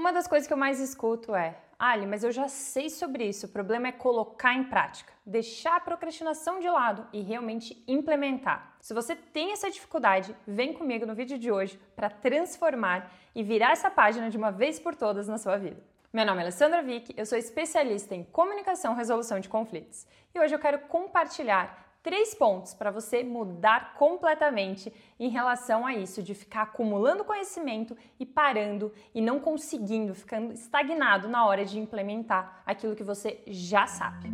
Uma das coisas que eu mais escuto é: Ali, mas eu já sei sobre isso, o problema é colocar em prática, deixar a procrastinação de lado e realmente implementar. Se você tem essa dificuldade, vem comigo no vídeo de hoje para transformar e virar essa página de uma vez por todas na sua vida. Meu nome é Alessandra Vick, eu sou especialista em comunicação e resolução de conflitos e hoje eu quero compartilhar três pontos para você mudar completamente em relação a isso, de ficar acumulando conhecimento e parando e não conseguindo, ficando estagnado na hora de implementar aquilo que você já sabe.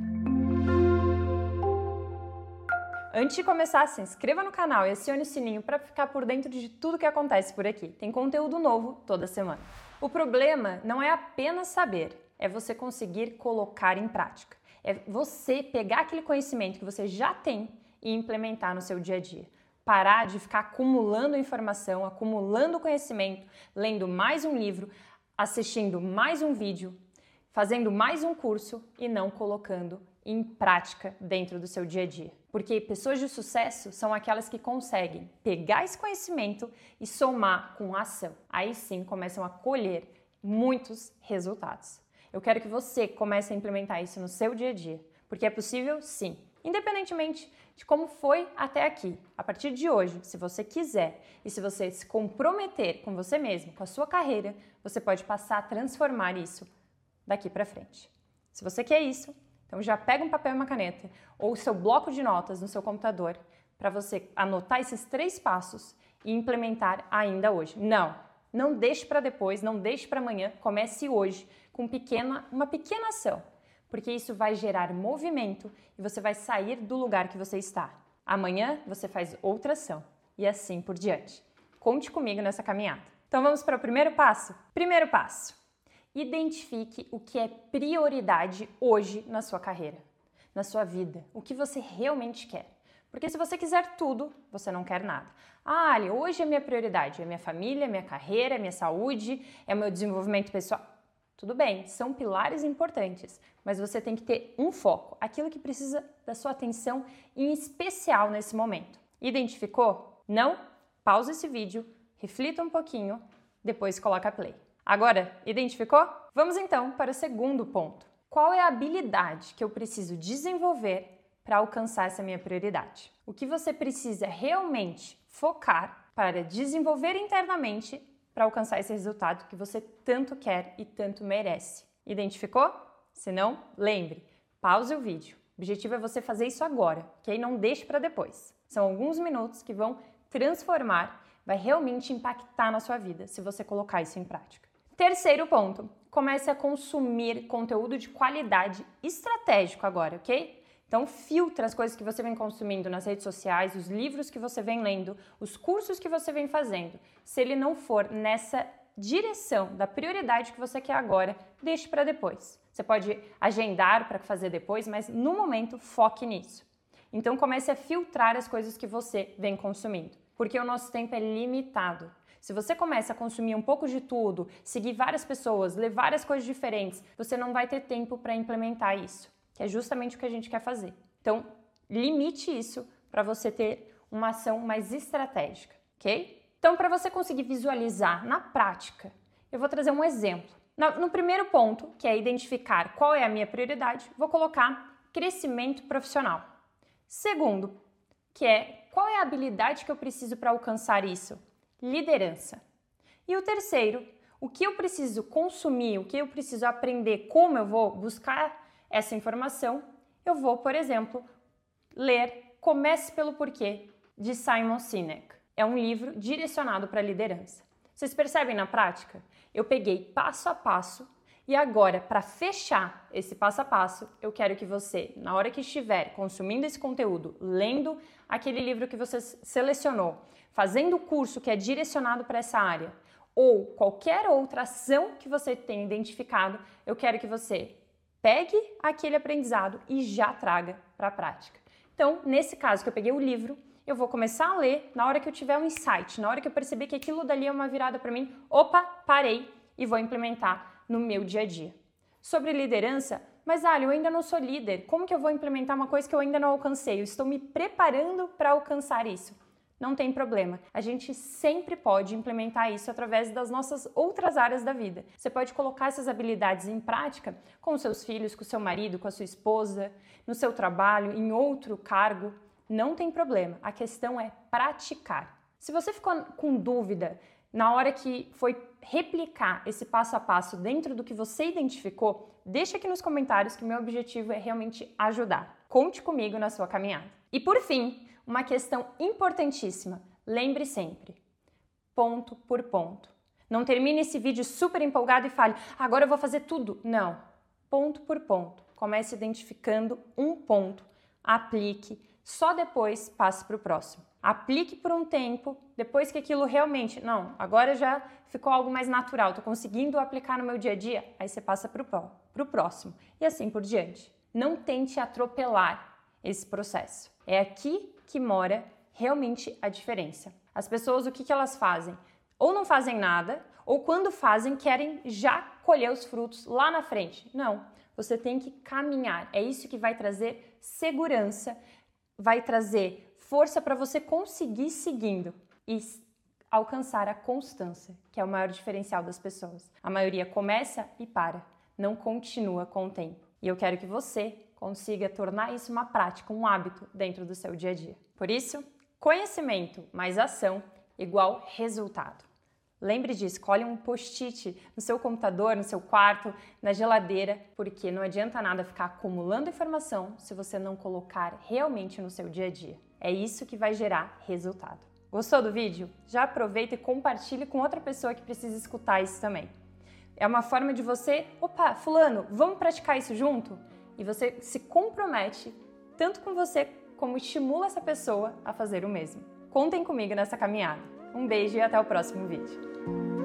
Antes de começar, se inscreva no canal e acione o sininho para ficar por dentro de tudo que acontece por aqui. Tem conteúdo novo toda semana. O problema não é apenas saber, é você conseguir colocar em prática é você pegar aquele conhecimento que você já tem e implementar no seu dia a dia. Parar de ficar acumulando informação, acumulando conhecimento, lendo mais um livro, assistindo mais um vídeo, fazendo mais um curso e não colocando em prática dentro do seu dia a dia. Porque pessoas de sucesso são aquelas que conseguem pegar esse conhecimento e somar com ação. Aí sim começam a colher muitos resultados. Eu quero que você comece a implementar isso no seu dia a dia, porque é possível sim. Independentemente de como foi até aqui, a partir de hoje, se você quiser e se você se comprometer com você mesmo, com a sua carreira, você pode passar a transformar isso daqui para frente. Se você quer isso, então já pega um papel e uma caneta ou o seu bloco de notas no seu computador para você anotar esses três passos e implementar ainda hoje. Não, não deixe para depois, não deixe para amanhã, comece hoje com pequena, uma pequena ação, porque isso vai gerar movimento e você vai sair do lugar que você está. Amanhã você faz outra ação e assim por diante. Conte comigo nessa caminhada. Então vamos para o primeiro passo? Primeiro passo: identifique o que é prioridade hoje na sua carreira, na sua vida, o que você realmente quer. Porque se você quiser tudo, você não quer nada. Ah, Ali, hoje é minha prioridade, é minha família, é minha carreira, é minha saúde, é meu desenvolvimento pessoal. Tudo bem, são pilares importantes, mas você tem que ter um foco, aquilo que precisa da sua atenção em especial nesse momento. Identificou? Não? Pausa esse vídeo, reflita um pouquinho, depois coloca play. Agora, identificou? Vamos então para o segundo ponto. Qual é a habilidade que eu preciso desenvolver para alcançar essa minha prioridade? O que você precisa realmente focar para desenvolver internamente para alcançar esse resultado que você tanto quer e tanto merece. Identificou? Se não, lembre, pause o vídeo. O objetivo é você fazer isso agora, ok? Não deixe para depois. São alguns minutos que vão transformar, vai realmente impactar na sua vida se você colocar isso em prática. Terceiro ponto, comece a consumir conteúdo de qualidade estratégico agora, ok? Então, filtra as coisas que você vem consumindo nas redes sociais, os livros que você vem lendo, os cursos que você vem fazendo. Se ele não for nessa direção da prioridade que você quer agora, deixe para depois. Você pode agendar para fazer depois, mas no momento foque nisso. Então comece a filtrar as coisas que você vem consumindo, porque o nosso tempo é limitado. Se você começa a consumir um pouco de tudo, seguir várias pessoas, ler várias coisas diferentes, você não vai ter tempo para implementar isso que é justamente o que a gente quer fazer. Então, limite isso para você ter uma ação mais estratégica, ok? Então, para você conseguir visualizar na prática, eu vou trazer um exemplo. No primeiro ponto, que é identificar qual é a minha prioridade, vou colocar crescimento profissional. Segundo, que é qual é a habilidade que eu preciso para alcançar isso? Liderança. E o terceiro, o que eu preciso consumir, o que eu preciso aprender, como eu vou buscar essa informação, eu vou, por exemplo, ler Comece pelo Porquê, de Simon Sinek. É um livro direcionado para a liderança. Vocês percebem na prática? Eu peguei passo a passo e agora, para fechar esse passo a passo, eu quero que você, na hora que estiver consumindo esse conteúdo, lendo aquele livro que você selecionou, fazendo o curso que é direcionado para essa área, ou qualquer outra ação que você tenha identificado, eu quero que você pegue aquele aprendizado e já traga para a prática. Então, nesse caso que eu peguei o livro, eu vou começar a ler na hora que eu tiver um insight, na hora que eu perceber que aquilo dali é uma virada para mim, opa, parei e vou implementar no meu dia a dia. Sobre liderança, mas Ali, eu ainda não sou líder, como que eu vou implementar uma coisa que eu ainda não alcancei? Eu estou me preparando para alcançar isso. Não tem problema. A gente sempre pode implementar isso através das nossas outras áreas da vida. Você pode colocar essas habilidades em prática com seus filhos, com seu marido, com a sua esposa, no seu trabalho, em outro cargo. Não tem problema. A questão é praticar. Se você ficou com dúvida na hora que foi replicar esse passo a passo dentro do que você identificou, deixa aqui nos comentários que meu objetivo é realmente ajudar. Conte comigo na sua caminhada. E por fim, uma questão importantíssima. Lembre sempre, ponto por ponto. Não termine esse vídeo super empolgado e fale, agora eu vou fazer tudo. Não. Ponto por ponto. Comece identificando um ponto, aplique, só depois passe para o próximo. Aplique por um tempo, depois que aquilo realmente, não, agora já ficou algo mais natural, estou conseguindo aplicar no meu dia a dia, aí você passa para o próximo e assim por diante. Não tente atropelar esse processo. É aqui que mora realmente a diferença. As pessoas, o que, que elas fazem? Ou não fazem nada, ou quando fazem, querem já colher os frutos lá na frente. Não, você tem que caminhar. É isso que vai trazer segurança, vai trazer força para você conseguir seguindo e alcançar a constância, que é o maior diferencial das pessoas. A maioria começa e para, não continua com o tempo. E eu quero que você consiga tornar isso uma prática, um hábito dentro do seu dia a dia. Por isso, conhecimento mais ação igual resultado. Lembre disso, escolhe um post-it no seu computador, no seu quarto, na geladeira, porque não adianta nada ficar acumulando informação se você não colocar realmente no seu dia a dia. É isso que vai gerar resultado. Gostou do vídeo? Já aproveita e compartilhe com outra pessoa que precisa escutar isso também. É uma forma de você, opa, fulano, vamos praticar isso junto? E você se compromete tanto com você como estimula essa pessoa a fazer o mesmo. Contem comigo nessa caminhada. Um beijo e até o próximo vídeo.